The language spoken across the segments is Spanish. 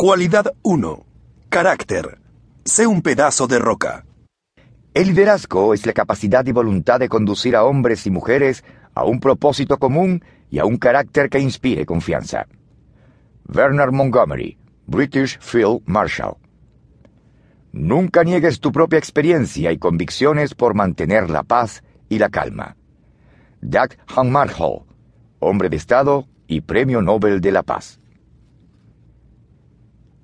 Cualidad 1. Carácter. Sé un pedazo de roca. El liderazgo es la capacidad y voluntad de conducir a hombres y mujeres a un propósito común y a un carácter que inspire confianza. Bernard Montgomery, British Field Marshal. Nunca niegues tu propia experiencia y convicciones por mantener la paz y la calma. Doug Hammarskjöld, hombre de Estado y Premio Nobel de la Paz.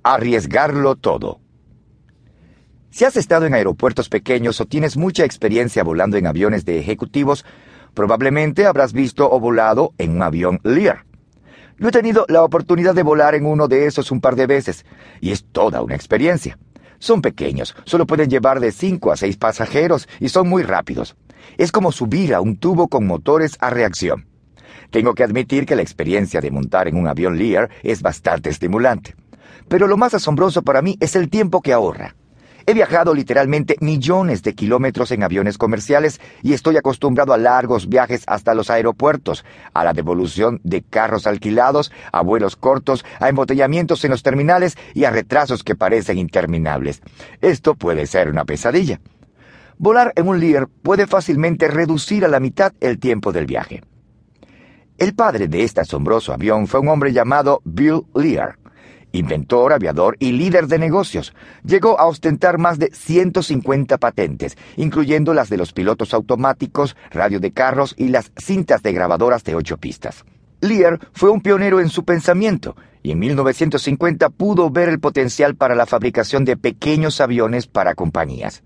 Arriesgarlo todo. Si has estado en aeropuertos pequeños o tienes mucha experiencia volando en aviones de ejecutivos, probablemente habrás visto o volado en un avión Lear. Yo he tenido la oportunidad de volar en uno de esos un par de veces, y es toda una experiencia. Son pequeños, solo pueden llevar de 5 a 6 pasajeros y son muy rápidos. Es como subir a un tubo con motores a reacción. Tengo que admitir que la experiencia de montar en un avión Lear es bastante estimulante. Pero lo más asombroso para mí es el tiempo que ahorra. He viajado literalmente millones de kilómetros en aviones comerciales y estoy acostumbrado a largos viajes hasta los aeropuertos, a la devolución de carros alquilados, a vuelos cortos, a embotellamientos en los terminales y a retrasos que parecen interminables. Esto puede ser una pesadilla. Volar en un Lear puede fácilmente reducir a la mitad el tiempo del viaje. El padre de este asombroso avión fue un hombre llamado Bill Lear inventor, aviador y líder de negocios. Llegó a ostentar más de 150 patentes, incluyendo las de los pilotos automáticos, radio de carros y las cintas de grabadoras de ocho pistas. Lear fue un pionero en su pensamiento y en 1950 pudo ver el potencial para la fabricación de pequeños aviones para compañías.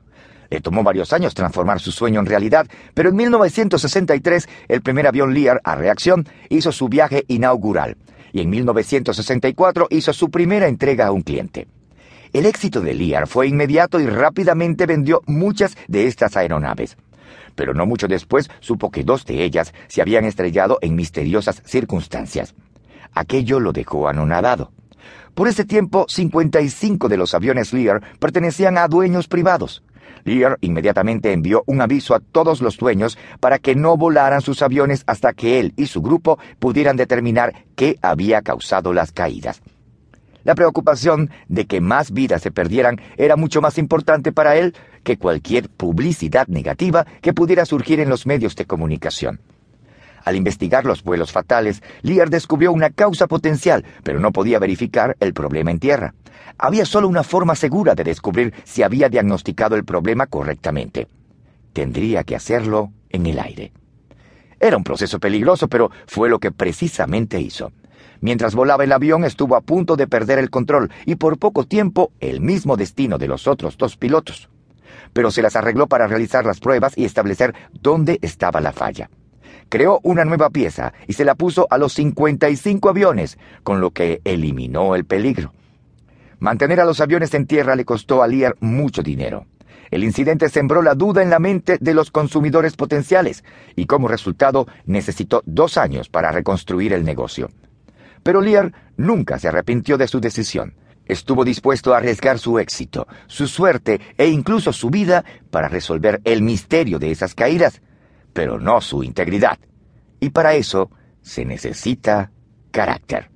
Le tomó varios años transformar su sueño en realidad, pero en 1963 el primer avión Lear a reacción hizo su viaje inaugural y en 1964 hizo su primera entrega a un cliente. El éxito de Lear fue inmediato y rápidamente vendió muchas de estas aeronaves. Pero no mucho después supo que dos de ellas se habían estrellado en misteriosas circunstancias. Aquello lo dejó anonadado. Por ese tiempo, 55 de los aviones Lear pertenecían a dueños privados. Lear inmediatamente envió un aviso a todos los dueños para que no volaran sus aviones hasta que él y su grupo pudieran determinar qué había causado las caídas. La preocupación de que más vidas se perdieran era mucho más importante para él que cualquier publicidad negativa que pudiera surgir en los medios de comunicación. Al investigar los vuelos fatales, Lear descubrió una causa potencial, pero no podía verificar el problema en tierra. Había solo una forma segura de descubrir si había diagnosticado el problema correctamente. Tendría que hacerlo en el aire. Era un proceso peligroso, pero fue lo que precisamente hizo. Mientras volaba el avión estuvo a punto de perder el control y por poco tiempo el mismo destino de los otros dos pilotos. Pero se las arregló para realizar las pruebas y establecer dónde estaba la falla creó una nueva pieza y se la puso a los 55 aviones, con lo que eliminó el peligro. Mantener a los aviones en tierra le costó a Lear mucho dinero. El incidente sembró la duda en la mente de los consumidores potenciales y como resultado necesitó dos años para reconstruir el negocio. Pero Lear nunca se arrepintió de su decisión. Estuvo dispuesto a arriesgar su éxito, su suerte e incluso su vida para resolver el misterio de esas caídas pero no su integridad. Y para eso se necesita carácter.